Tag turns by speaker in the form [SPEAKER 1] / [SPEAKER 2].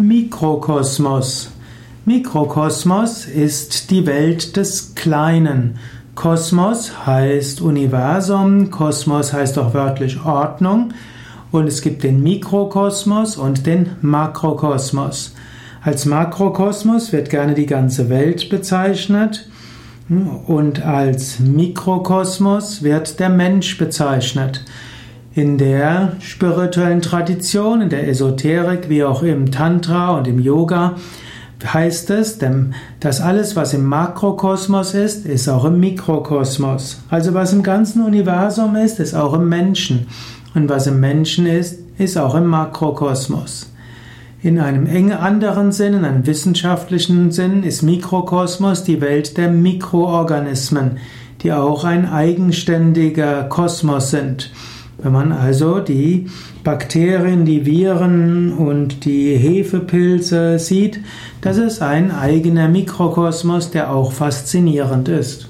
[SPEAKER 1] Mikrokosmos. Mikrokosmos ist die Welt des Kleinen. Kosmos heißt Universum, Kosmos heißt auch wörtlich Ordnung und es gibt den Mikrokosmos und den Makrokosmos. Als Makrokosmos wird gerne die ganze Welt bezeichnet und als Mikrokosmos wird der Mensch bezeichnet. In der spirituellen Tradition, in der Esoterik, wie auch im Tantra und im Yoga, heißt es, dass alles, was im Makrokosmos ist, ist auch im Mikrokosmos. Also was im ganzen Universum ist, ist auch im Menschen. Und was im Menschen ist, ist auch im Makrokosmos. In einem engen anderen Sinn, in einem wissenschaftlichen Sinn, ist Mikrokosmos die Welt der Mikroorganismen, die auch ein eigenständiger Kosmos sind. Wenn man also die Bakterien, die Viren und die Hefepilze sieht, das ist ein eigener Mikrokosmos, der auch faszinierend ist.